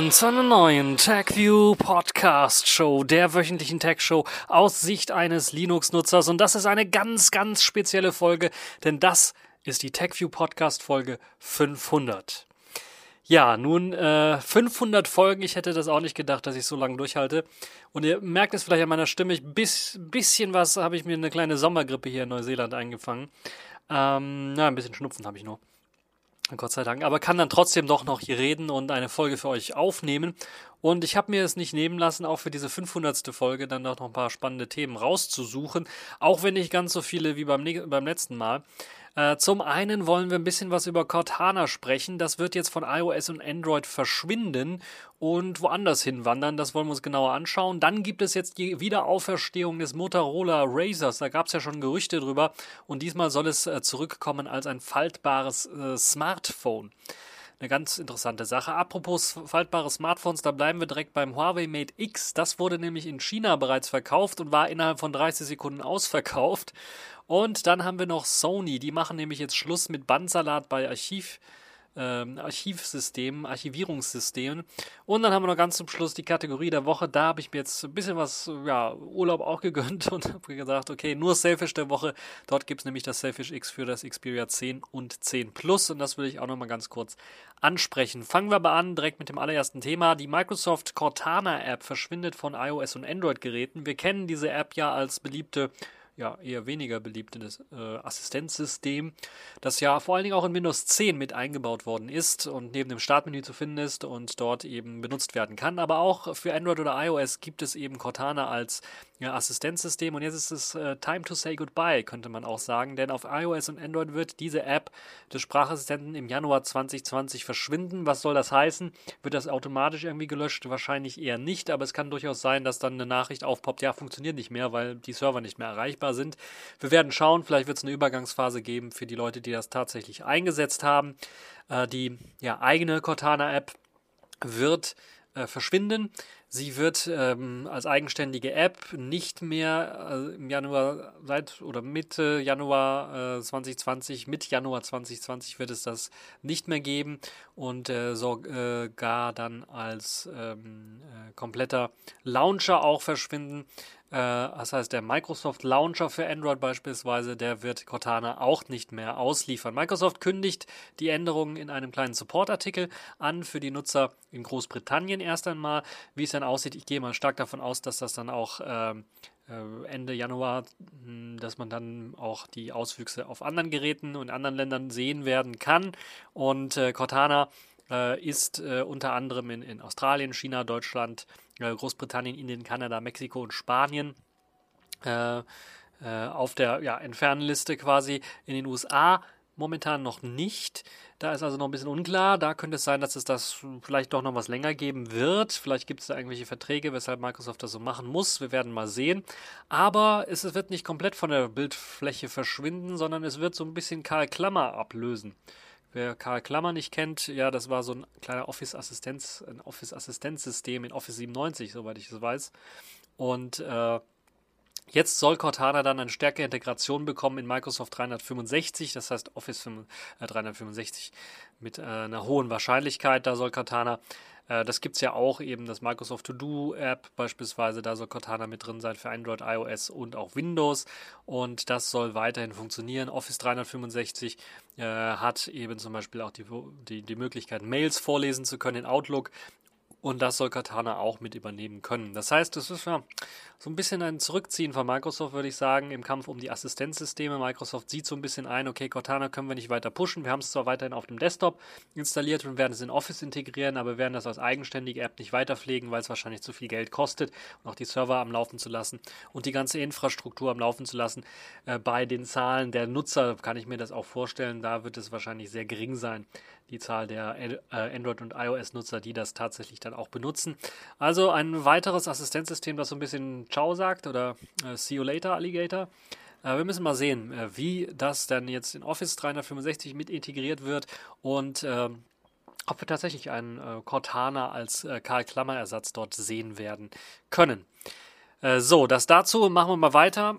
willkommen zu einer neuen TechView Podcast Show, der wöchentlichen Tech Show aus Sicht eines Linux-Nutzers. Und das ist eine ganz, ganz spezielle Folge, denn das ist die TechView Podcast Folge 500. Ja, nun äh, 500 Folgen. Ich hätte das auch nicht gedacht, dass ich so lange durchhalte. Und ihr merkt es vielleicht an meiner Stimme. Ich bis, bisschen was habe ich mir eine kleine Sommergrippe hier in Neuseeland eingefangen. Ähm, na, ein bisschen Schnupfen habe ich nur. Gott sei Dank. Aber kann dann trotzdem doch noch hier reden und eine Folge für euch aufnehmen. Und ich habe mir es nicht nehmen lassen, auch für diese 500. Folge dann noch ein paar spannende Themen rauszusuchen. Auch wenn nicht ganz so viele wie beim, beim letzten Mal. Äh, zum einen wollen wir ein bisschen was über Cortana sprechen. Das wird jetzt von iOS und Android verschwinden und woanders hinwandern. Das wollen wir uns genauer anschauen. Dann gibt es jetzt die Wiederauferstehung des Motorola Razers. Da gab es ja schon Gerüchte drüber. Und diesmal soll es äh, zurückkommen als ein faltbares äh, Smartphone. Eine ganz interessante Sache. Apropos faltbare Smartphones, da bleiben wir direkt beim Huawei Mate X. Das wurde nämlich in China bereits verkauft und war innerhalb von 30 Sekunden ausverkauft. Und dann haben wir noch Sony. Die machen nämlich jetzt Schluss mit Bandsalat bei Archiv ähm, Archivsystemen, Archivierungssystemen. Und dann haben wir noch ganz zum Schluss die Kategorie der Woche. Da habe ich mir jetzt ein bisschen was, ja, Urlaub auch gegönnt und habe gesagt, okay, nur Selfish der Woche. Dort gibt es nämlich das Selfish X für das Xperia 10 und 10 Plus. Und das will ich auch nochmal ganz kurz ansprechen. Fangen wir aber an, direkt mit dem allerersten Thema. Die Microsoft Cortana App verschwindet von iOS und Android-Geräten. Wir kennen diese App ja als beliebte ja eher weniger beliebtes äh, Assistenzsystem, das ja vor allen Dingen auch in Windows 10 mit eingebaut worden ist und neben dem Startmenü zu finden ist und dort eben benutzt werden kann. Aber auch für Android oder iOS gibt es eben Cortana als ja, Assistenzsystem und jetzt ist es äh, Time to say goodbye, könnte man auch sagen, denn auf iOS und Android wird diese App des Sprachassistenten im Januar 2020 verschwinden. Was soll das heißen? Wird das automatisch irgendwie gelöscht? Wahrscheinlich eher nicht, aber es kann durchaus sein, dass dann eine Nachricht aufpoppt, ja, funktioniert nicht mehr, weil die Server nicht mehr erreichbar sind. Wir werden schauen, vielleicht wird es eine Übergangsphase geben für die Leute, die das tatsächlich eingesetzt haben. Äh, die ja, eigene Cortana-App wird äh, verschwinden. Sie wird ähm, als eigenständige App nicht mehr äh, im Januar seit oder Mitte Januar äh, 2020, mit Januar 2020 wird es das nicht mehr geben und äh, sogar dann als ähm, äh, kompletter Launcher auch verschwinden. Äh, das heißt, der Microsoft Launcher für Android beispielsweise, der wird Cortana auch nicht mehr ausliefern. Microsoft kündigt die Änderungen in einem kleinen Support-Artikel an für die Nutzer in Großbritannien erst einmal. Wie es dann aussieht, ich gehe mal stark davon aus, dass das dann auch ähm, äh, Ende Januar, hm, dass man dann auch die Auswüchse auf anderen Geräten und anderen Ländern sehen werden kann. Und äh, Cortana äh, ist äh, unter anderem in, in Australien, China, Deutschland, äh, Großbritannien, Indien, Kanada, Mexiko und Spanien äh, äh, auf der ja, Entfernliste quasi in den USA momentan noch nicht. Da ist also noch ein bisschen unklar. Da könnte es sein, dass es das vielleicht doch noch was länger geben wird. Vielleicht gibt es da irgendwelche Verträge, weshalb Microsoft das so machen muss. Wir werden mal sehen. Aber es wird nicht komplett von der Bildfläche verschwinden, sondern es wird so ein bisschen Karl Klammer ablösen. Wer Karl Klammer nicht kennt, ja, das war so ein kleiner Office-Assistenz, ein Office-Assistenzsystem in Office 97, soweit ich es weiß. Und äh, jetzt soll Cortana dann eine stärkere Integration bekommen in Microsoft 365, das heißt Office 365 äh, mit äh, einer hohen Wahrscheinlichkeit. Da soll Cortana äh, das gibt es ja auch eben, das Microsoft To-Do-App beispielsweise, da soll Cortana mit drin sein für Android, iOS und auch Windows. Und das soll weiterhin funktionieren. Office 365 äh, hat eben zum Beispiel auch die, die, die Möglichkeit, Mails vorlesen zu können in Outlook. Und das soll Katana auch mit übernehmen können. Das heißt, es ist ja so ein bisschen ein Zurückziehen von Microsoft, würde ich sagen, im Kampf um die Assistenzsysteme. Microsoft sieht so ein bisschen ein, okay, Cortana können wir nicht weiter pushen. Wir haben es zwar weiterhin auf dem Desktop installiert und werden es in Office integrieren, aber wir werden das als eigenständige App nicht weiter pflegen, weil es wahrscheinlich zu viel Geld kostet, und auch die Server am Laufen zu lassen und die ganze Infrastruktur am Laufen zu lassen. Äh, bei den Zahlen der Nutzer kann ich mir das auch vorstellen, da wird es wahrscheinlich sehr gering sein, die Zahl der äh, Android- und iOS-Nutzer, die das tatsächlich dann auch benutzen. Also ein weiteres Assistenzsystem, das so ein bisschen Ciao sagt oder äh, See you later, Alligator. Äh, wir müssen mal sehen, äh, wie das dann jetzt in Office 365 mit integriert wird und ähm, ob wir tatsächlich einen äh, Cortana als äh, Karl Klammer Ersatz dort sehen werden können. So, das dazu machen wir mal weiter.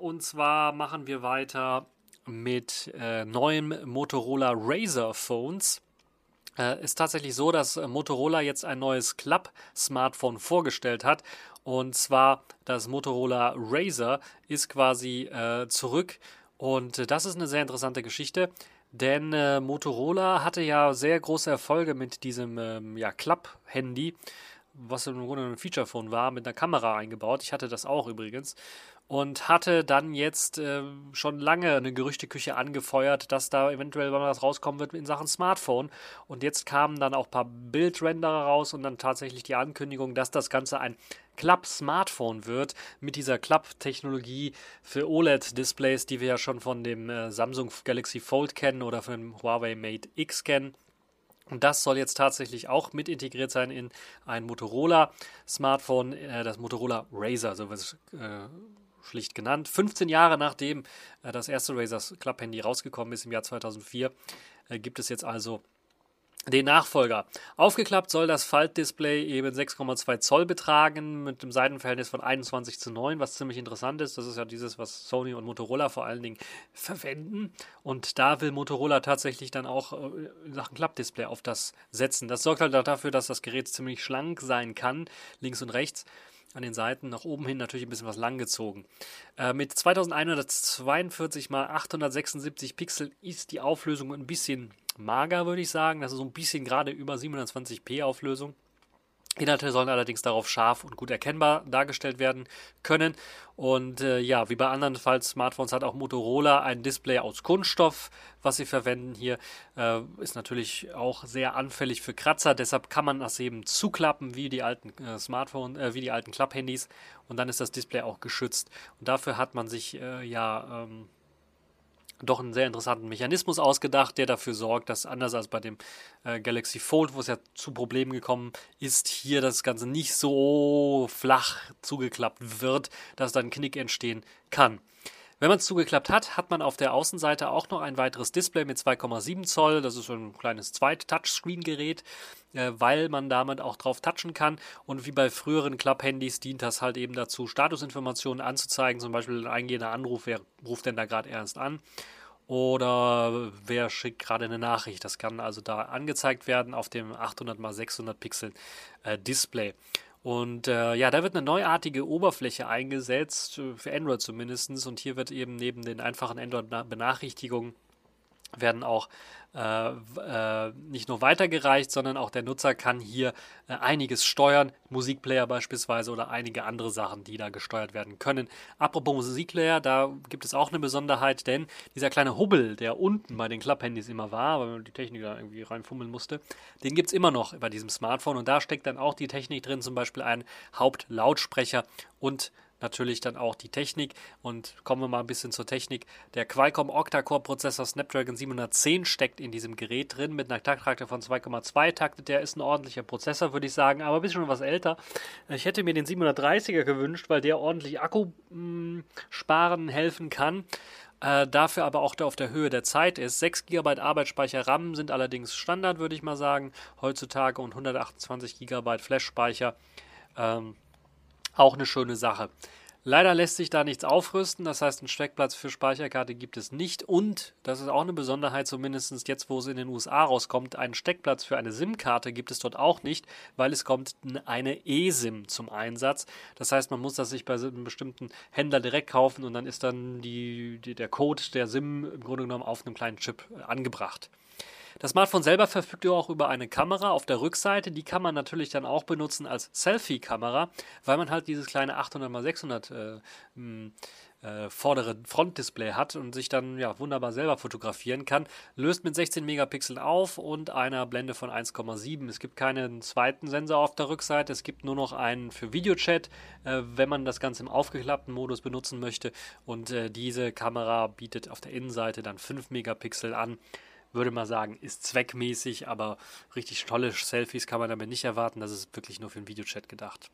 und zwar machen wir weiter mit neuen Motorola Razer Phones. äh, ist tatsächlich so, dass äh, Motorola jetzt ein neues Club-Smartphone vorgestellt hat. Und zwar das Motorola Razer ist quasi äh, zurück. Und äh, das ist eine sehr interessante Geschichte. Denn äh, Motorola hatte ja sehr große Erfolge mit diesem ähm, ja, Club-Handy, was im Grunde ein Feature-Phone war, mit einer Kamera eingebaut. Ich hatte das auch übrigens und hatte dann jetzt äh, schon lange eine Gerüchteküche angefeuert, dass da eventuell mal was rauskommen wird in Sachen Smartphone. Und jetzt kamen dann auch ein paar Bildrenderer raus und dann tatsächlich die Ankündigung, dass das Ganze ein Club-Smartphone wird mit dieser Club-Technologie für OLED-Displays, die wir ja schon von dem äh, Samsung Galaxy Fold kennen oder von dem Huawei Mate X kennen. Und das soll jetzt tatsächlich auch mit integriert sein in ein Motorola-Smartphone, äh, das Motorola Razer, so wird äh, schlicht genannt. 15 Jahre nachdem äh, das erste Razers Club Handy rausgekommen ist im Jahr 2004, äh, gibt es jetzt also den Nachfolger. Aufgeklappt soll das Faltdisplay eben 6,2 Zoll betragen mit einem Seitenverhältnis von 21 zu 9, was ziemlich interessant ist. Das ist ja dieses, was Sony und Motorola vor allen Dingen verwenden. Und da will Motorola tatsächlich dann auch äh, in Sachen Klappdisplay auf das setzen. Das sorgt halt dafür, dass das Gerät ziemlich schlank sein kann, links und rechts an den Seiten nach oben hin natürlich ein bisschen was langgezogen. Äh, mit 2142 x 876 Pixel ist die Auflösung ein bisschen mager, würde ich sagen. Das ist so ein bisschen gerade über 720p Auflösung. Inhalte sollen allerdings darauf scharf und gut erkennbar dargestellt werden können. Und äh, ja, wie bei anderen Falls Smartphones hat auch Motorola ein Display aus Kunststoff, was sie verwenden hier. Äh, ist natürlich auch sehr anfällig für Kratzer, deshalb kann man das eben zuklappen wie die alten äh, Smartphones, äh, wie die alten Klapphandys und dann ist das Display auch geschützt. Und dafür hat man sich äh, ja ähm, doch einen sehr interessanten Mechanismus ausgedacht, der dafür sorgt, dass anders als bei dem äh, Galaxy Fold, wo es ja zu Problemen gekommen ist, hier das Ganze nicht so flach zugeklappt wird, dass dann Knick entstehen kann. Wenn man es zugeklappt hat, hat man auf der Außenseite auch noch ein weiteres Display mit 2,7 Zoll. Das ist so ein kleines Zweit-Touchscreen-Gerät, äh, weil man damit auch drauf touchen kann. Und wie bei früheren Club-Handys dient das halt eben dazu, Statusinformationen anzuzeigen. Zum Beispiel ein eingehender Anruf, wer ruft denn da gerade erst an? Oder wer schickt gerade eine Nachricht? Das kann also da angezeigt werden auf dem 800 x 600 Pixel äh, Display. Und äh, ja, da wird eine neuartige Oberfläche eingesetzt, äh, für Android zumindest. Und hier wird eben neben den einfachen Android-Benachrichtigungen werden auch äh, äh, nicht nur weitergereicht, sondern auch der Nutzer kann hier äh, einiges steuern, Musikplayer beispielsweise oder einige andere Sachen, die da gesteuert werden können. Apropos Musikplayer, da gibt es auch eine Besonderheit, denn dieser kleine Hubbel, der unten bei den Klapphandys immer war, weil man die Technik da irgendwie reinfummeln musste, den gibt es immer noch bei diesem Smartphone und da steckt dann auch die Technik drin, zum Beispiel ein Hauptlautsprecher und natürlich dann auch die Technik. Und kommen wir mal ein bisschen zur Technik. Der Qualcomm Octa-Core-Prozessor Snapdragon 710 steckt in diesem Gerät drin mit einer Taktrate von 2,2 taktet. Der ist ein ordentlicher Prozessor, würde ich sagen, aber ein bisschen was älter. Ich hätte mir den 730er gewünscht, weil der ordentlich Akku mh, hm, sparen helfen kann. Äh, dafür aber auch der auf der Höhe der Zeit ist. 6 GB Arbeitsspeicher RAM sind allerdings Standard, würde ich mal sagen, heutzutage und 128 GB Flash-Speicher. Ähm, auch eine schöne Sache. Leider lässt sich da nichts aufrüsten, das heißt, einen Steckplatz für Speicherkarte gibt es nicht und, das ist auch eine Besonderheit, zumindest jetzt, wo es in den USA rauskommt, einen Steckplatz für eine SIM-Karte gibt es dort auch nicht, weil es kommt eine eSIM zum Einsatz. Das heißt, man muss das sich bei einem bestimmten Händler direkt kaufen und dann ist dann die, die, der Code der SIM im Grunde genommen auf einem kleinen Chip angebracht. Das Smartphone selber verfügt auch über eine Kamera auf der Rückseite. Die kann man natürlich dann auch benutzen als Selfie-Kamera, weil man halt dieses kleine 800x600 äh, hm, äh, vordere Frontdisplay hat und sich dann ja wunderbar selber fotografieren kann. Löst mit 16 Megapixeln auf und einer Blende von 1,7. Es gibt keinen zweiten Sensor auf der Rückseite. Es gibt nur noch einen für Videochat, äh, wenn man das Ganze im aufgeklappten Modus benutzen möchte. Und äh, diese Kamera bietet auf der Innenseite dann 5 Megapixel an würde mal sagen, ist zweckmäßig, aber richtig tolle Selfies kann man damit nicht erwarten. Das ist wirklich nur für den Videochat gedacht.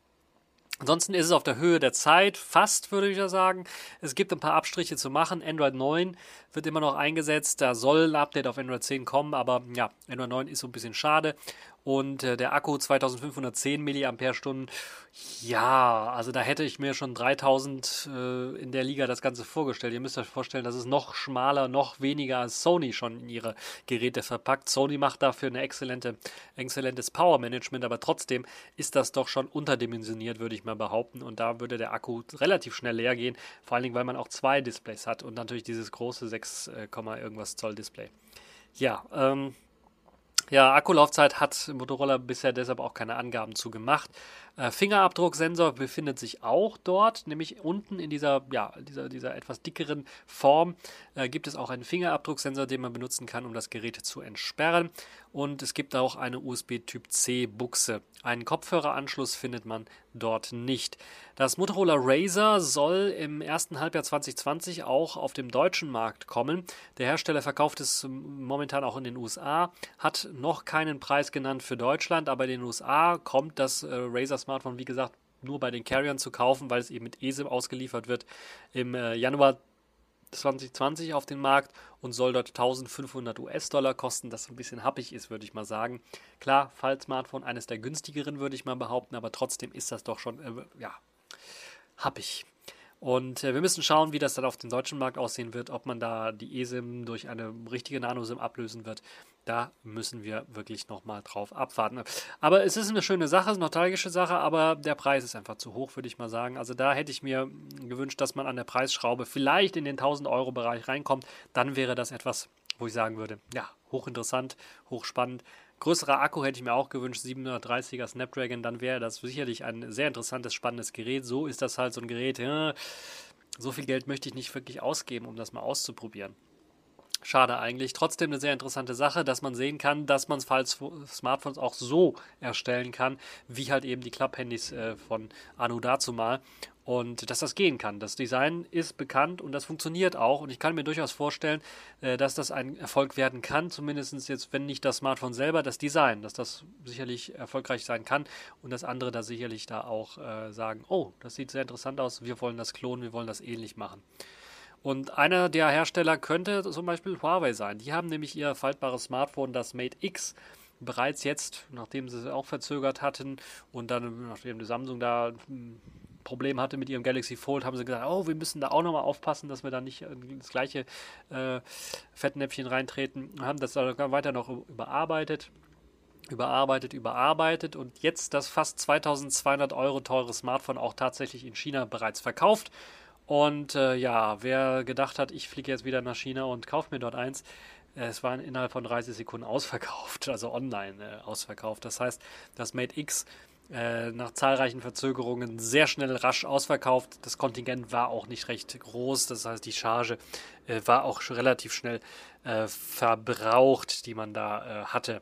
Ansonsten ist es auf der Höhe der Zeit, fast würde ich ja sagen. Es gibt ein paar Abstriche zu machen. Android 9 wird immer noch eingesetzt. Da soll ein Update auf Android 10 kommen, aber ja, Android 9 ist so ein bisschen schade. Und äh, der Akku 2510 mAh. Ja, also da hätte ich mir schon 3000 äh, in der Liga das Ganze vorgestellt. Ihr müsst euch vorstellen, das ist noch schmaler, noch weniger als Sony schon in ihre Geräte verpackt. Sony macht dafür eine exzellente, exzellentes Power Management, aber trotzdem ist das doch schon unterdimensioniert, würde ich mal behaupten. Und da würde der Akku relativ schnell leer gehen, vor allen Dingen, weil man auch zwei Displays hat und natürlich dieses große 6, äh, irgendwas Zoll Display. Ja, ähm, ja, Akkulaufzeit hat Motorola bisher deshalb auch keine Angaben zu gemacht. Äh, Fingerabdrucksensor befindet sich auch dort, nämlich unten in dieser, ja, dieser, dieser etwas dickeren Form äh, gibt es auch einen Fingerabdrucksensor, den man benutzen kann, um das Gerät zu entsperren. Und es gibt auch eine USB-Typ-C-Buchse. Einen Kopfhöreranschluss findet man dort nicht. Das Motorola Razer soll im ersten Halbjahr 2020 auch auf dem deutschen Markt kommen. Der Hersteller verkauft es momentan auch in den USA, hat noch keinen Preis genannt für Deutschland, aber in den USA kommt das äh, Razer Smartphone, wie gesagt, nur bei den Carriern zu kaufen, weil es eben mit eSIM ausgeliefert wird im äh, Januar 2020 auf den Markt und soll dort 1500 US-Dollar kosten, das ein bisschen happig ist, würde ich mal sagen. Klar, Fall-Smartphone, eines der günstigeren, würde ich mal behaupten, aber trotzdem ist das doch schon, äh, ja, happig. Und äh, wir müssen schauen, wie das dann auf dem deutschen Markt aussehen wird, ob man da die eSIM durch eine richtige Nano-SIM ablösen wird. Da müssen wir wirklich nochmal drauf abwarten. Aber es ist eine schöne Sache, es ist eine nostalgische Sache, aber der Preis ist einfach zu hoch, würde ich mal sagen. Also da hätte ich mir gewünscht, dass man an der Preisschraube vielleicht in den 1000 Euro Bereich reinkommt. Dann wäre das etwas, wo ich sagen würde, ja, hochinteressant, hochspannend. Größerer Akku hätte ich mir auch gewünscht, 730er Snapdragon, dann wäre das sicherlich ein sehr interessantes, spannendes Gerät. So ist das halt so ein Gerät, so viel Geld möchte ich nicht wirklich ausgeben, um das mal auszuprobieren. Schade eigentlich. Trotzdem eine sehr interessante Sache, dass man sehen kann, dass man Smartphones auch so erstellen kann, wie halt eben die Club-Handys äh, von Anu dazu mal. Und dass das gehen kann. Das Design ist bekannt und das funktioniert auch. Und ich kann mir durchaus vorstellen, äh, dass das ein Erfolg werden kann. Zumindest jetzt, wenn nicht das Smartphone selber, das Design, dass das sicherlich erfolgreich sein kann. Und dass andere da sicherlich da auch äh, sagen, oh, das sieht sehr interessant aus, wir wollen das klonen, wir wollen das ähnlich machen. Und einer der Hersteller könnte zum Beispiel Huawei sein. Die haben nämlich ihr faltbares Smartphone, das Mate X, bereits jetzt, nachdem sie es auch verzögert hatten und dann, nachdem die Samsung da ein Problem hatte mit ihrem Galaxy Fold, haben sie gesagt, oh, wir müssen da auch nochmal aufpassen, dass wir da nicht das gleiche äh, Fettnäpfchen reintreten. Haben das dann weiter noch überarbeitet überarbeitet, überarbeitet und jetzt das fast 2200 Euro teure Smartphone auch tatsächlich in China bereits verkauft. Und äh, ja, wer gedacht hat, ich fliege jetzt wieder nach China und kaufe mir dort eins, äh, es war innerhalb von 30 Sekunden ausverkauft, also online äh, ausverkauft. Das heißt, das Mate X äh, nach zahlreichen Verzögerungen sehr schnell rasch ausverkauft. Das Kontingent war auch nicht recht groß, das heißt, die Charge äh, war auch relativ schnell äh, verbraucht, die man da hatte.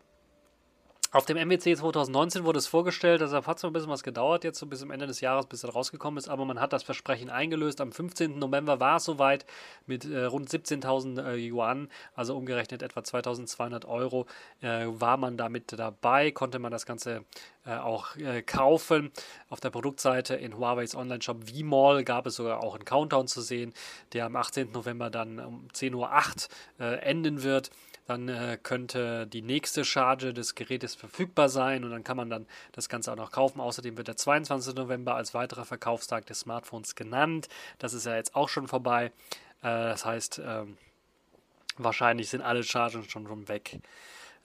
Auf dem MWC 2019 wurde es vorgestellt, deshalb hat es ein bisschen was gedauert, jetzt so bis zum Ende des Jahres, bis er rausgekommen ist, aber man hat das Versprechen eingelöst. Am 15. November war es soweit mit äh, rund 17.000 äh, Yuan, also umgerechnet etwa 2.200 Euro, äh, war man damit dabei, konnte man das Ganze äh, auch äh, kaufen. Auf der Produktseite in Huawei's Online-Shop V-Mall gab es sogar auch einen Countdown zu sehen, der am 18. November dann um 10.08 Uhr äh, enden wird dann äh, könnte die nächste Charge des Gerätes verfügbar sein und dann kann man dann das Ganze auch noch kaufen. Außerdem wird der 22. November als weiterer Verkaufstag des Smartphones genannt. Das ist ja jetzt auch schon vorbei. Äh, das heißt, ähm, wahrscheinlich sind alle Chargen schon, schon weg.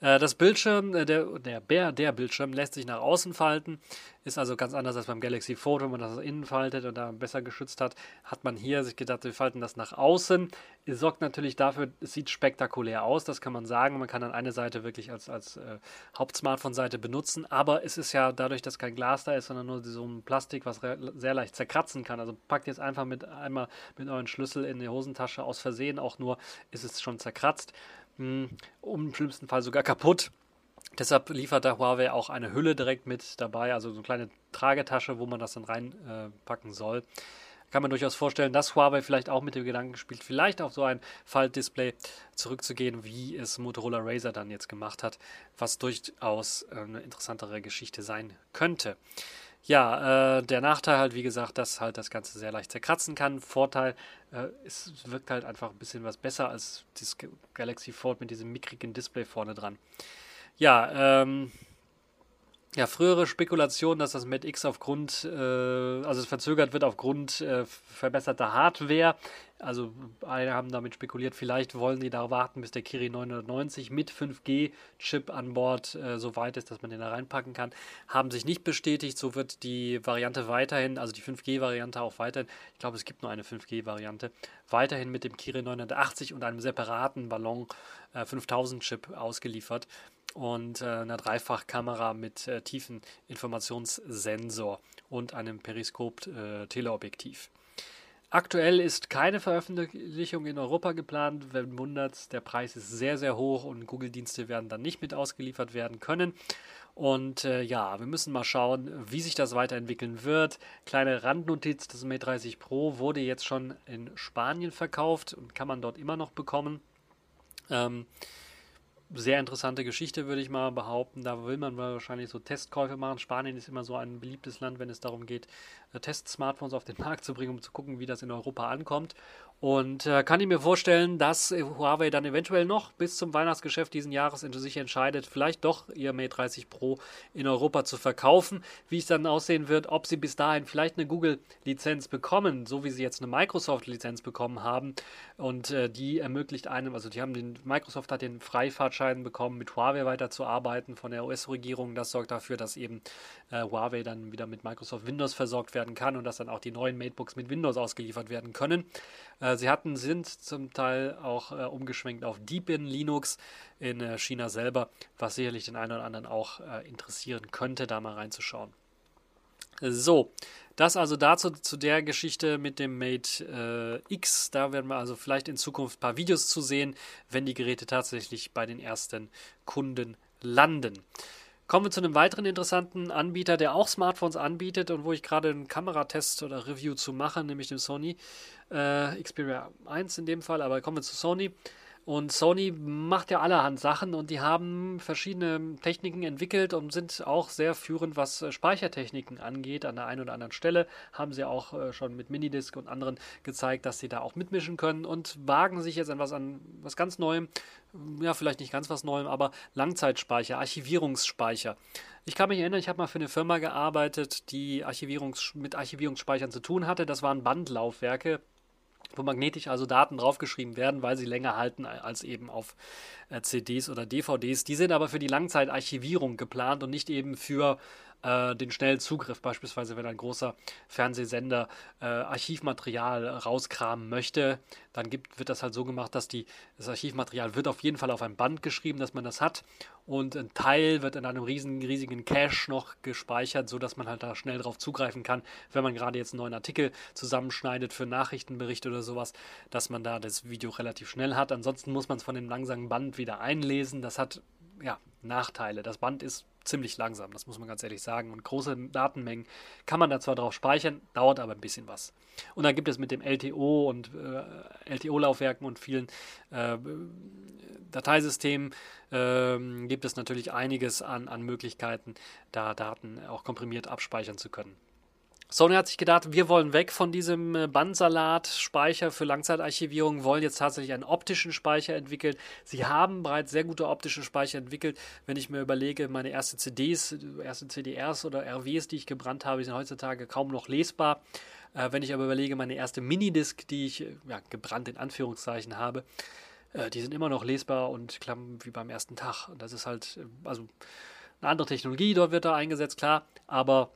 Äh, das Bildschirm, äh, der, der, Bär, der Bildschirm lässt sich nach außen falten, ist also ganz anders als beim Galaxy Fold, wenn man das innen faltet und da besser geschützt hat, hat man hier sich gedacht, wir falten das nach außen. Es sorgt natürlich dafür, es sieht spektakulär aus, das kann man sagen. Man kann dann eine Seite wirklich als, als äh, Hauptsmartphone-Seite benutzen, aber es ist ja dadurch, dass kein Glas da ist, sondern nur so ein Plastik, was sehr leicht zerkratzen kann. Also packt jetzt einfach mit einmal mit euren Schlüssel in die Hosentasche aus Versehen auch nur, ist es schon zerkratzt. Hm, um im schlimmsten Fall sogar kaputt. Deshalb liefert der Huawei auch eine Hülle direkt mit dabei, also so eine kleine Tragetasche, wo man das dann reinpacken äh, soll. Kann man durchaus vorstellen, dass Huawei vielleicht auch mit dem Gedanken spielt, vielleicht auf so ein Faltdisplay zurückzugehen, wie es Motorola Razer dann jetzt gemacht hat, was durchaus äh, eine interessantere Geschichte sein könnte. Ja, äh, der Nachteil halt, wie gesagt, dass halt das Ganze sehr leicht zerkratzen kann. Vorteil, äh, es wirkt halt einfach ein bisschen was besser als das Galaxy Fold mit diesem mickrigen Display vorne dran. Ja, ähm, ja, frühere Spekulation, dass das Mate X aufgrund, äh, also es verzögert wird aufgrund äh, verbesserter Hardware. Also einige haben damit spekuliert, vielleicht wollen die da warten, bis der Kirin 990 mit 5G-Chip an Bord äh, so weit ist, dass man den da reinpacken kann. Haben sich nicht bestätigt, so wird die Variante weiterhin, also die 5G-Variante auch weiterhin, ich glaube es gibt nur eine 5G-Variante, weiterhin mit dem Kirin 980 und einem separaten Ballon 5000-Chip äh, ausgeliefert und äh, einer Dreifachkamera mit äh, tiefen Informationssensor und einem Periskop-Teleobjektiv. Äh, Aktuell ist keine Veröffentlichung in Europa geplant. Wenn wundert, der Preis ist sehr, sehr hoch und Google-Dienste werden dann nicht mit ausgeliefert werden können. Und äh, ja, wir müssen mal schauen, wie sich das weiterentwickeln wird. Kleine Randnotiz: Das Mate 30 Pro wurde jetzt schon in Spanien verkauft und kann man dort immer noch bekommen. Ähm, sehr interessante Geschichte, würde ich mal behaupten. Da will man wahrscheinlich so Testkäufe machen. Spanien ist immer so ein beliebtes Land, wenn es darum geht, äh, Test-Smartphones auf den Markt zu bringen, um zu gucken, wie das in Europa ankommt. Und äh, kann ich mir vorstellen, dass Huawei dann eventuell noch bis zum Weihnachtsgeschäft diesen Jahres sich entscheidet, vielleicht doch ihr Mate 30 Pro in Europa zu verkaufen. Wie es dann aussehen wird, ob sie bis dahin vielleicht eine Google-Lizenz bekommen, so wie sie jetzt eine Microsoft-Lizenz bekommen haben. Und äh, die ermöglicht einem, also die haben den, Microsoft hat den Freifahrtschein bekommen, mit Huawei weiterzuarbeiten von der US-Regierung. Das sorgt dafür, dass eben äh, Huawei dann wieder mit Microsoft Windows versorgt werden kann und dass dann auch die neuen Matebooks mit Windows ausgeliefert werden können. Äh, sie hatten, sind zum Teil auch äh, umgeschwenkt auf Deepin Linux in äh, China selber, was sicherlich den einen oder anderen auch äh, interessieren könnte, da mal reinzuschauen. So, das also dazu zu der Geschichte mit dem Mate äh, X. Da werden wir also vielleicht in Zukunft ein paar Videos zu sehen, wenn die Geräte tatsächlich bei den ersten Kunden landen. Kommen wir zu einem weiteren interessanten Anbieter, der auch Smartphones anbietet und wo ich gerade einen Kameratest oder Review zu mache, nämlich dem Sony äh, Xperia 1 in dem Fall, aber kommen wir zu Sony. Und Sony macht ja allerhand Sachen und die haben verschiedene Techniken entwickelt und sind auch sehr führend, was äh, Speichertechniken angeht. An der einen oder anderen Stelle haben sie auch äh, schon mit Minidisc und anderen gezeigt, dass sie da auch mitmischen können und wagen sich jetzt an was an was ganz Neuem. Ja, vielleicht nicht ganz was Neuem, aber Langzeitspeicher, Archivierungsspeicher. Ich kann mich erinnern, ich habe mal für eine Firma gearbeitet, die Archivierungs mit Archivierungsspeichern zu tun hatte. Das waren Bandlaufwerke wo magnetisch also Daten draufgeschrieben werden, weil sie länger halten als eben auf äh, CDs oder DVDs. Die sind aber für die Langzeitarchivierung geplant und nicht eben für äh, den schnellen Zugriff, beispielsweise wenn ein großer Fernsehsender äh, Archivmaterial rauskramen möchte, dann gibt, wird das halt so gemacht, dass die, das Archivmaterial wird auf jeden Fall auf ein Band geschrieben, dass man das hat und ein Teil wird in einem riesigen, riesigen Cache noch gespeichert, sodass man halt da schnell drauf zugreifen kann, wenn man gerade jetzt einen neuen Artikel zusammenschneidet für einen Nachrichtenbericht oder sowas, dass man da das Video relativ schnell hat. Ansonsten muss man es von dem langsamen Band wieder einlesen. Das hat ja, Nachteile. Das Band ist ziemlich langsam, das muss man ganz ehrlich sagen. Und große Datenmengen kann man da zwar drauf speichern, dauert aber ein bisschen was. Und dann gibt es mit dem LTO und äh, LTO-Laufwerken und vielen äh, Dateisystemen äh, gibt es natürlich einiges an, an Möglichkeiten, da Daten auch komprimiert abspeichern zu können. Sony hat sich gedacht, wir wollen weg von diesem äh, Bandsalat-Speicher für Langzeitarchivierung, wollen jetzt tatsächlich einen optischen Speicher entwickeln. Sie haben bereits sehr gute optische Speicher entwickelt. Wenn ich mir überlege, meine ersten CDs, erste CDRs oder RWs, die ich gebrannt habe, sind heutzutage kaum noch lesbar. Äh, wenn ich aber überlege, meine erste Minidisc, die ich äh, ja, gebrannt in Anführungszeichen habe, äh, die sind immer noch lesbar und klamm wie beim ersten Tag. Und das ist halt, äh, also eine andere Technologie, dort wird da eingesetzt, klar, aber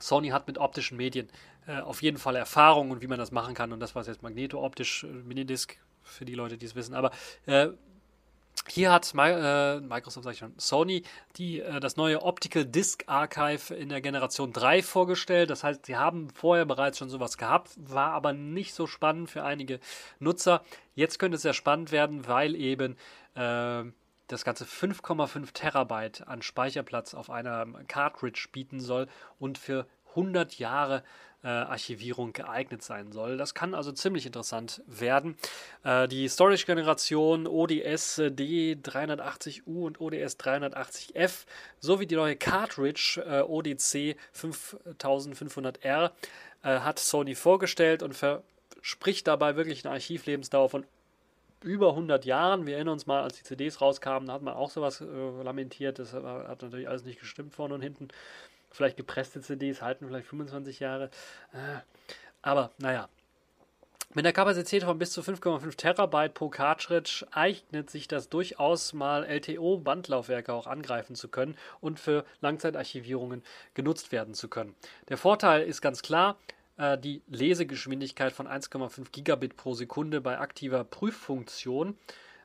Sony hat mit optischen Medien äh, auf jeden Fall Erfahrung und wie man das machen kann. Und das war jetzt Magneto-optisch, äh, Minidisc, für die Leute, die es wissen. Aber äh, hier hat äh, Microsoft, sag ich schon, Sony die, äh, das neue Optical Disc Archive in der Generation 3 vorgestellt. Das heißt, sie haben vorher bereits schon sowas gehabt, war aber nicht so spannend für einige Nutzer. Jetzt könnte es sehr spannend werden, weil eben äh, das Ganze 5,5 Terabyte an Speicherplatz auf einer Cartridge bieten soll und für 100 Jahre äh, Archivierung geeignet sein soll. Das kann also ziemlich interessant werden. Äh, die Storage-Generation ODS D380U und ODS 380F sowie die neue Cartridge äh, ODC 5500R äh, hat Sony vorgestellt und verspricht dabei wirklich eine Archivlebensdauer von über 100 Jahren. Wir erinnern uns mal, als die CDs rauskamen, da hat man auch sowas äh, lamentiert. Das hat natürlich alles nicht gestimmt vorne und hinten. Vielleicht gepresste CDs halten vielleicht 25 Jahre. Äh, aber naja, mit einer Kapazität von bis zu 5,5 Terabyte pro Cartridge eignet sich das durchaus mal LTO-Bandlaufwerke auch angreifen zu können und für Langzeitarchivierungen genutzt werden zu können. Der Vorteil ist ganz klar, äh, die Lesegeschwindigkeit von 1,5 Gigabit pro Sekunde bei aktiver Prüffunktion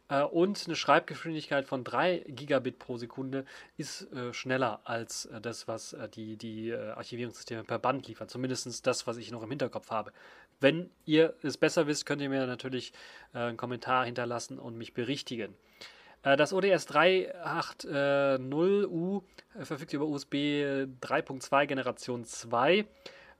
äh, und eine Schreibgeschwindigkeit von 3 Gigabit pro Sekunde ist äh, schneller als äh, das, was äh, die, die äh, Archivierungssysteme per Band liefern. Zumindest das, was ich noch im Hinterkopf habe. Wenn ihr es besser wisst, könnt ihr mir natürlich einen Kommentar hinterlassen und mich berichtigen. Das ODS 380U verfügt über USB 3.2 Generation 2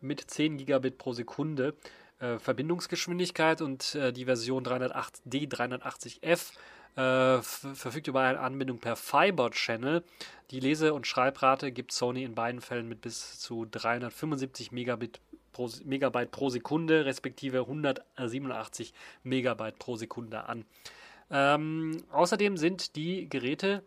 mit 10 Gigabit pro Sekunde äh, Verbindungsgeschwindigkeit und äh, die Version 308, D380F äh, verfügt über eine Anbindung per Fiber Channel. Die Lese- und Schreibrate gibt Sony in beiden Fällen mit bis zu 375 Megabit pro, Megabyte pro Sekunde respektive 187 Megabyte pro Sekunde an. Ähm, außerdem sind die Geräte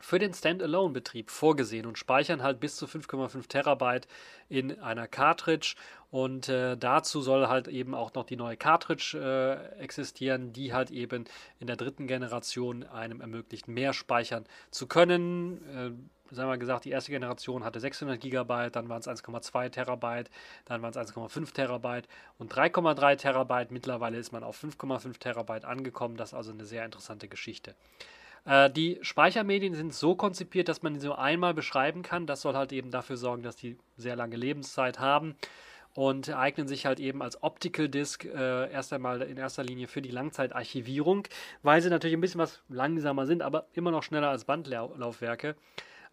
für den Standalone-Betrieb vorgesehen und speichern halt bis zu 5,5 Terabyte in einer Cartridge. Und äh, dazu soll halt eben auch noch die neue Cartridge äh, existieren, die halt eben in der dritten Generation einem ermöglicht, mehr speichern zu können. Äh, sagen wir gesagt, die erste Generation hatte 600 Gigabyte, dann waren es 1,2 Terabyte, dann waren es 1,5 Terabyte und 3,3 Terabyte. Mittlerweile ist man auf 5,5 Terabyte angekommen. Das ist also eine sehr interessante Geschichte. Äh, die Speichermedien sind so konzipiert, dass man sie so einmal beschreiben kann. Das soll halt eben dafür sorgen, dass die sehr lange Lebenszeit haben und eignen sich halt eben als Optical Disk äh, erst einmal in erster Linie für die Langzeitarchivierung, weil sie natürlich ein bisschen was langsamer sind, aber immer noch schneller als Bandlaufwerke.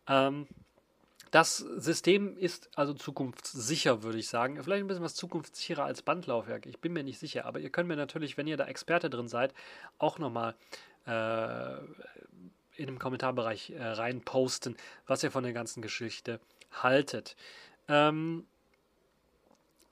Ähm, das System ist also zukunftssicher, würde ich sagen. Vielleicht ein bisschen was zukunftssicherer als Bandlaufwerk. Ich bin mir nicht sicher, aber ihr könnt mir natürlich, wenn ihr da Experte drin seid, auch nochmal äh, in dem Kommentarbereich äh, rein posten, was ihr von der ganzen Geschichte haltet. Ähm,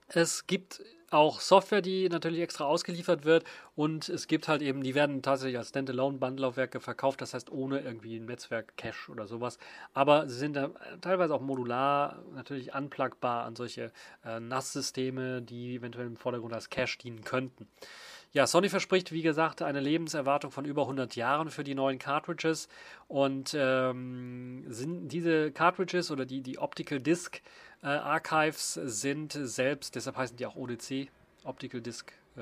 es gibt auch Software, die natürlich extra ausgeliefert wird und es gibt halt eben, die werden tatsächlich als Standalone-Bandlaufwerke verkauft, das heißt ohne irgendwie ein Netzwerk-Cache oder sowas. Aber sie sind teilweise auch modular, natürlich anplugbar an solche äh, NAS-Systeme, die eventuell im Vordergrund als Cache dienen könnten. Ja, Sony verspricht, wie gesagt, eine Lebenserwartung von über 100 Jahren für die neuen Cartridges. Und ähm, sind diese Cartridges oder die, die Optical Disc äh, Archives sind selbst, deshalb heißen die auch ODC, Optical Disc äh,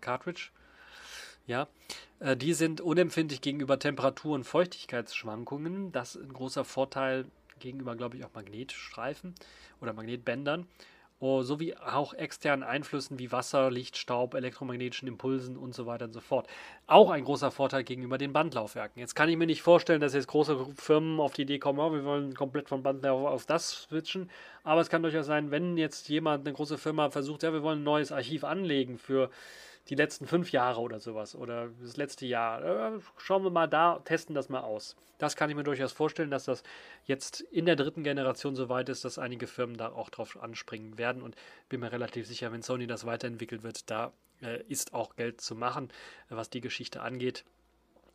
Cartridge. Ja, äh, die sind unempfindlich gegenüber Temperatur- und Feuchtigkeitsschwankungen. Das ist ein großer Vorteil gegenüber, glaube ich, auch Magnetstreifen oder Magnetbändern oh, sowie auch externen Einflüssen wie Wasser, Licht, Staub, elektromagnetischen Impulsen und so weiter und so fort. Auch ein großer Vorteil gegenüber den Bandlaufwerken. Jetzt kann ich mir nicht vorstellen, dass jetzt große Firmen auf die Idee kommen, oh, wir wollen komplett von Bandlauf auf das switchen. Aber es kann durchaus sein, wenn jetzt jemand, eine große Firma versucht, ja, wir wollen ein neues Archiv anlegen für die letzten fünf Jahre oder sowas oder das letzte Jahr. Schauen wir mal da, testen das mal aus. Das kann ich mir durchaus vorstellen, dass das jetzt in der dritten Generation so weit ist, dass einige Firmen da auch drauf anspringen werden und bin mir relativ sicher, wenn Sony das weiterentwickelt wird, da äh, ist auch Geld zu machen, was die Geschichte angeht.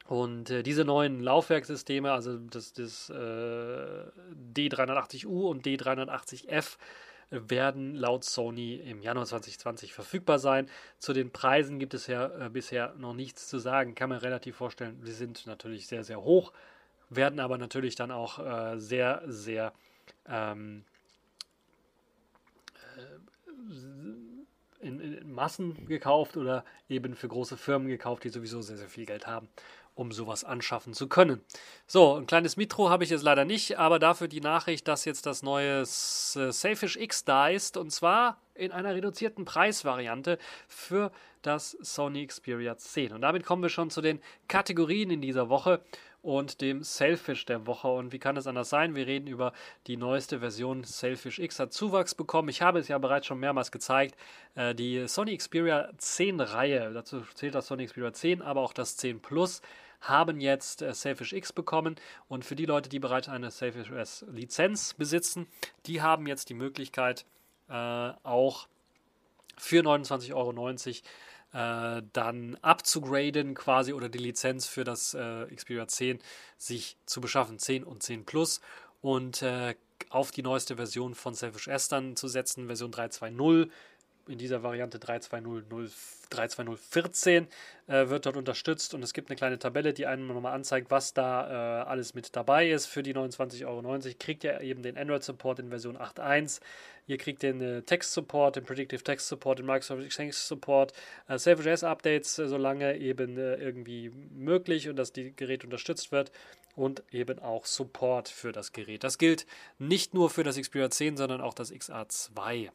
Und äh, diese neuen Laufwerkssysteme, also das, das äh, D380U und D380F, werden laut Sony im Januar 2020 verfügbar sein. Zu den Preisen gibt es ja äh, bisher noch nichts zu sagen. Kann man relativ vorstellen, sie sind natürlich sehr, sehr hoch, werden aber natürlich dann auch äh, sehr, sehr ähm, äh, in, in, Massen gekauft oder eben für große Firmen gekauft, die sowieso sehr, sehr viel Geld haben um sowas anschaffen zu können. So, ein kleines Mitro habe ich jetzt leider nicht, aber dafür die Nachricht, dass jetzt das neue äh, Sailfish X da ist und zwar in einer reduzierten Preisvariante für das Sony Xperia 10. Und damit kommen wir schon zu den Kategorien in dieser Woche und dem Sailfish der Woche. Und wie kann es anders sein? Wir reden über die neueste Version Sailfish X hat Zuwachs bekommen. Ich habe es ja bereits schon mehrmals gezeigt. Äh, die Sony Xperia 10 Reihe, dazu zählt das Sony Xperia 10, aber auch das 10 Plus haben jetzt äh, Sailfish X bekommen. Und für die Leute, die bereits eine Sailfish OS Lizenz besitzen, die haben jetzt die Möglichkeit äh, auch für 29,90 Euro äh, dann abzugraden quasi oder die Lizenz für das äh, Xperia 10 sich zu beschaffen, 10 und 10 Plus. Und äh, auf die neueste Version von Selfish S dann zu setzen, Version 3.2.0 in dieser Variante 32014 äh, wird dort unterstützt und es gibt eine kleine Tabelle, die einem nochmal anzeigt, was da äh, alles mit dabei ist. Für die 29,90 Euro kriegt ihr eben den Android Support in Version 8.1. Ihr kriegt den äh, Text Support, den Predictive Text Support, den Microsoft Exchange Support, äh, Self-JS Updates, äh, solange eben äh, irgendwie möglich und dass die Gerät unterstützt wird und eben auch Support für das Gerät. Das gilt nicht nur für das Xperia 10, sondern auch das XA2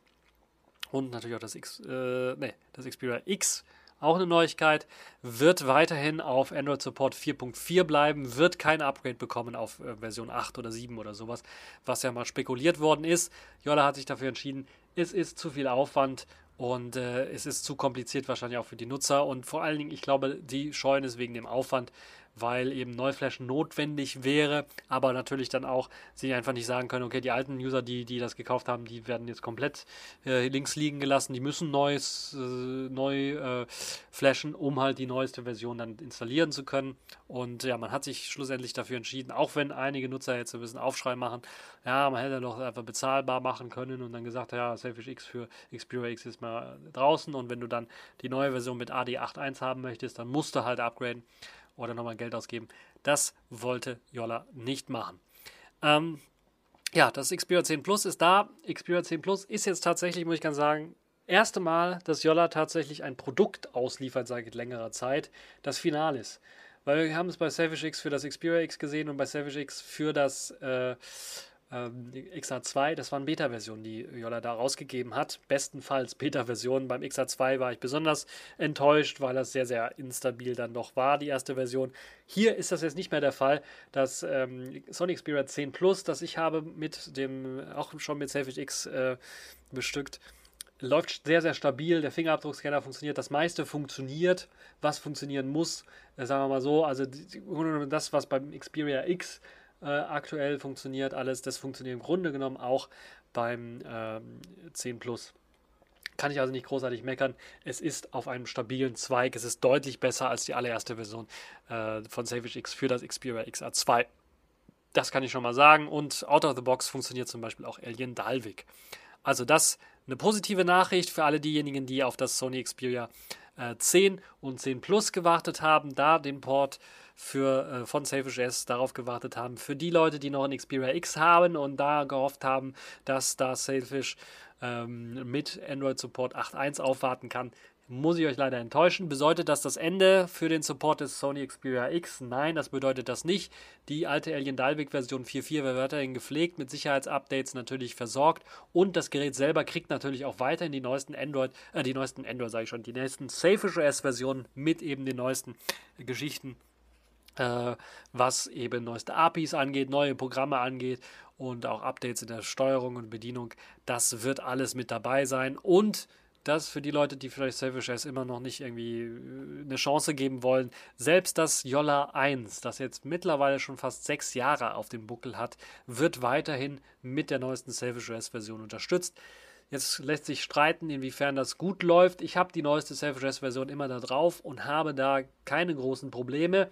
und natürlich auch das, X, äh, nee, das Xperia X, auch eine Neuigkeit, wird weiterhin auf Android Support 4.4 bleiben, wird kein Upgrade bekommen auf äh, Version 8 oder 7 oder sowas, was ja mal spekuliert worden ist. Jolla hat sich dafür entschieden, es ist zu viel Aufwand und äh, es ist zu kompliziert wahrscheinlich auch für die Nutzer und vor allen Dingen, ich glaube, die scheuen es wegen dem Aufwand, weil eben Neuflash notwendig wäre, aber natürlich dann auch sie einfach nicht sagen können, okay, die alten User, die, die das gekauft haben, die werden jetzt komplett äh, links liegen gelassen, die müssen neues, äh, neu äh, flashen, um halt die neueste Version dann installieren zu können. Und ja, man hat sich schlussendlich dafür entschieden, auch wenn einige Nutzer jetzt ein bisschen Aufschrei machen, ja, man hätte doch einfach bezahlbar machen können und dann gesagt, ja, Selfish X für Xperia X ist mal draußen. Und wenn du dann die neue Version mit AD 8.1 haben möchtest, dann musst du halt upgraden oder nochmal Geld ausgeben. Das wollte Jolla nicht machen. Ähm, ja, das Xperia 10 Plus ist da. Xperia 10 Plus ist jetzt tatsächlich, muss ich ganz sagen, erste Mal, dass Jolla tatsächlich ein Produkt ausliefert seit längerer Zeit, das final ist. Weil wir haben es bei Selfish X für das Xperia X gesehen und bei Selfish X für das äh, ähm, XA2, das waren Beta-Versionen, die Jolla da rausgegeben hat. Bestenfalls Beta-Versionen. Beim XA2 war ich besonders enttäuscht, weil das sehr, sehr instabil dann noch war, die erste Version. Hier ist das jetzt nicht mehr der Fall. Das ähm, Sony Xperia 10 Plus, das ich habe mit dem, auch schon mit Selfish X äh, bestückt, läuft sehr, sehr stabil. Der Fingerabdruckscanner funktioniert. Das meiste funktioniert, was funktionieren muss. Äh, sagen wir mal so. Also das, was beim Xperia X äh, aktuell funktioniert alles. Das funktioniert im Grunde genommen auch beim ähm, 10 Plus. Kann ich also nicht großartig meckern. Es ist auf einem stabilen Zweig. Es ist deutlich besser als die allererste Version äh, von Savage X für das Xperia XA2. Das kann ich schon mal sagen. Und out of the box funktioniert zum Beispiel auch Alien Dalvik. Also das eine positive Nachricht für alle diejenigen, die auf das Sony Xperia äh, 10 und 10 Plus gewartet haben, da den Port für, äh, von Selfish darauf gewartet haben. Für die Leute, die noch ein Xperia X haben und da gehofft haben, dass da Selfish ähm, mit Android Support 8.1 aufwarten kann, muss ich euch leider enttäuschen. Bedeutet das das Ende für den Support des Sony Xperia X? Nein, das bedeutet das nicht. Die alte Alien Dalvik Version 4.4 wird weiterhin gepflegt, mit Sicherheitsupdates natürlich versorgt und das Gerät selber kriegt natürlich auch weiterhin die neuesten Android, äh, die neuesten Android sage ich schon, die neuesten Safe OS Versionen mit eben den neuesten Geschichten äh, was eben neueste APIs angeht, neue Programme angeht und auch Updates in der Steuerung und Bedienung. Das wird alles mit dabei sein und das für die Leute, die vielleicht Selfish S immer noch nicht irgendwie äh, eine Chance geben wollen, selbst das Yolla 1, das jetzt mittlerweile schon fast sechs Jahre auf dem Buckel hat, wird weiterhin mit der neuesten Selfish S Version unterstützt. Jetzt lässt sich streiten, inwiefern das gut läuft. Ich habe die neueste Selfish S Version immer da drauf und habe da keine großen Probleme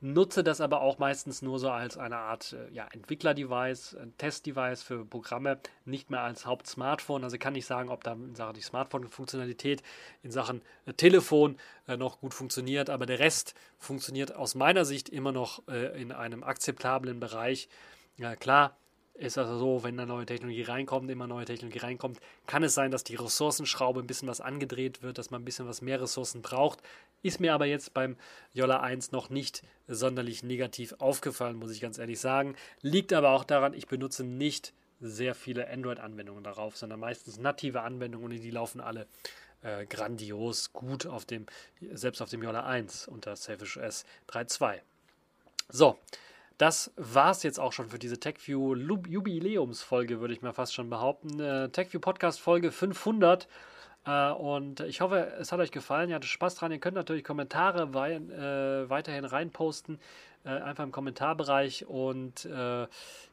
nutze das aber auch meistens nur so als eine Art äh, ja, Entwickler-Device, ein Test-Device für Programme, nicht mehr als Haupt-Smartphone. Also kann ich sagen, ob da in Sachen die Smartphone-Funktionalität, in Sachen äh, Telefon äh, noch gut funktioniert, aber der Rest funktioniert aus meiner Sicht immer noch äh, in einem akzeptablen Bereich. Ja, klar, ist also so, wenn da neue Technologie reinkommt, immer neue Technologie reinkommt, kann es sein, dass die Ressourcenschraube ein bisschen was angedreht wird, dass man ein bisschen was mehr Ressourcen braucht. Ist mir aber jetzt beim Jolla 1 noch nicht sonderlich negativ aufgefallen, muss ich ganz ehrlich sagen. Liegt aber auch daran, ich benutze nicht sehr viele Android-Anwendungen darauf, sondern meistens native Anwendungen und die laufen alle äh, grandios gut auf dem, selbst auf dem Jolla 1 unter Selfish OS 3.2. So, das war es jetzt auch schon für diese TechView Jubiläumsfolge, würde ich mal fast schon behaupten. Äh, TechView Podcast Folge 500. Äh, und ich hoffe, es hat euch gefallen. Ihr hattet Spaß dran. Ihr könnt natürlich Kommentare wei äh, weiterhin reinposten. Äh, einfach im Kommentarbereich und äh,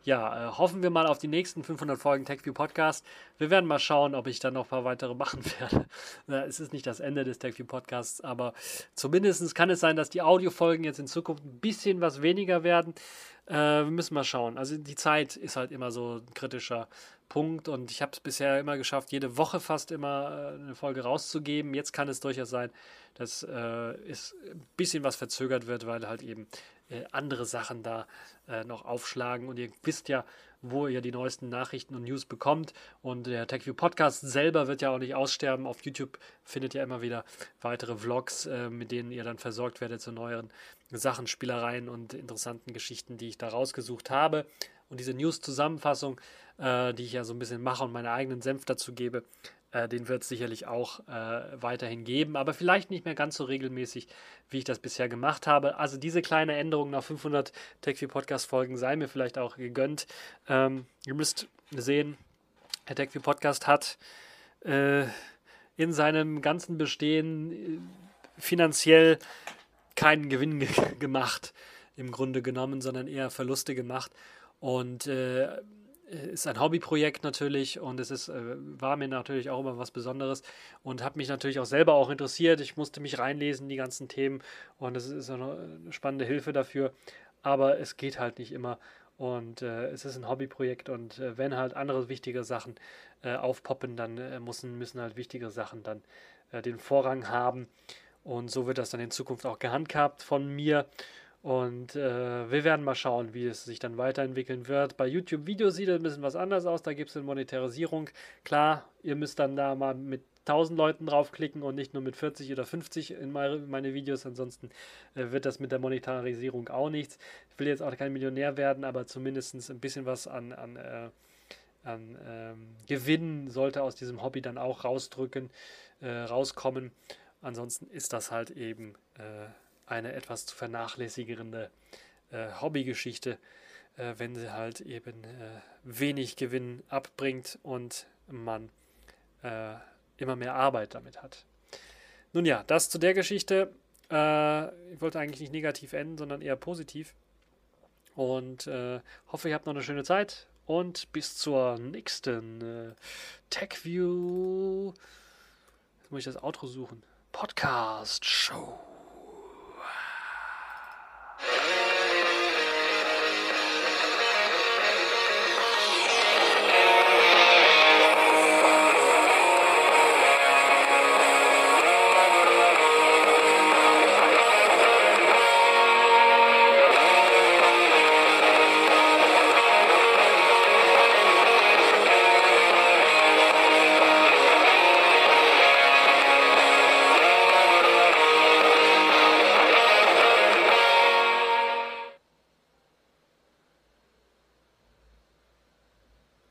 ja, äh, hoffen wir mal auf die nächsten 500 Folgen TechView Podcast. Wir werden mal schauen, ob ich dann noch ein paar weitere machen werde. es ist nicht das Ende des TechView Podcasts, aber zumindest kann es sein, dass die Audiofolgen jetzt in Zukunft ein bisschen was weniger werden. Äh, wir müssen mal schauen. Also die Zeit ist halt immer so ein kritischer Punkt und ich habe es bisher immer geschafft, jede Woche fast immer äh, eine Folge rauszugeben. Jetzt kann es durchaus sein, dass äh, es ein bisschen was verzögert wird, weil halt eben äh, andere Sachen da äh, noch aufschlagen und ihr wisst ja, wo ihr die neuesten Nachrichten und News bekommt und der TechView Podcast selber wird ja auch nicht aussterben. Auf YouTube findet ihr immer wieder weitere Vlogs, äh, mit denen ihr dann versorgt werdet zu neueren Sachen, Spielereien und interessanten Geschichten, die ich da rausgesucht habe. Und diese News-Zusammenfassung, äh, die ich ja so ein bisschen mache und meinen eigenen Senf dazu gebe, äh, den wird es sicherlich auch äh, weiterhin geben, aber vielleicht nicht mehr ganz so regelmäßig, wie ich das bisher gemacht habe. Also diese kleine Änderung nach 500 TechView Podcast Folgen sei mir vielleicht auch gegönnt. Ähm, ihr müsst sehen, der TechView Podcast hat äh, in seinem ganzen Bestehen äh, finanziell keinen Gewinn ge gemacht, im Grunde genommen, sondern eher Verluste gemacht. Und äh, ist ein Hobbyprojekt natürlich und es ist, äh, war mir natürlich auch immer was Besonderes und hat mich natürlich auch selber auch interessiert. Ich musste mich reinlesen, die ganzen Themen und es ist eine spannende Hilfe dafür. Aber es geht halt nicht immer und äh, es ist ein Hobbyprojekt und äh, wenn halt andere wichtige Sachen äh, aufpoppen, dann äh, müssen, müssen halt wichtige Sachen dann äh, den Vorrang haben und so wird das dann in Zukunft auch gehandhabt von mir. Und äh, wir werden mal schauen, wie es sich dann weiterentwickeln wird. Bei YouTube-Videos sieht es ein bisschen was anders aus. Da gibt es eine Monetarisierung. Klar, ihr müsst dann da mal mit 1000 Leuten draufklicken und nicht nur mit 40 oder 50 in meine, Videos. Ansonsten äh, wird das mit der Monetarisierung auch nichts. Ich will jetzt auch kein Millionär werden, aber zumindest ein bisschen was an, an, äh, an ähm, Gewinn sollte aus diesem Hobby dann auch rausdrücken, äh, rauskommen. Ansonsten ist das halt eben äh, eine etwas zu vernachlässigende äh, Hobbygeschichte, äh, wenn sie halt eben äh, wenig Gewinn abbringt und man äh, immer mehr Arbeit damit hat. Nun ja, das zu der Geschichte. Äh, ich wollte eigentlich nicht negativ enden, sondern eher positiv. Und äh, hoffe, ihr habt noch eine schöne Zeit und bis zur nächsten TechView. Jetzt muss ich das Outro suchen. Podcast Show.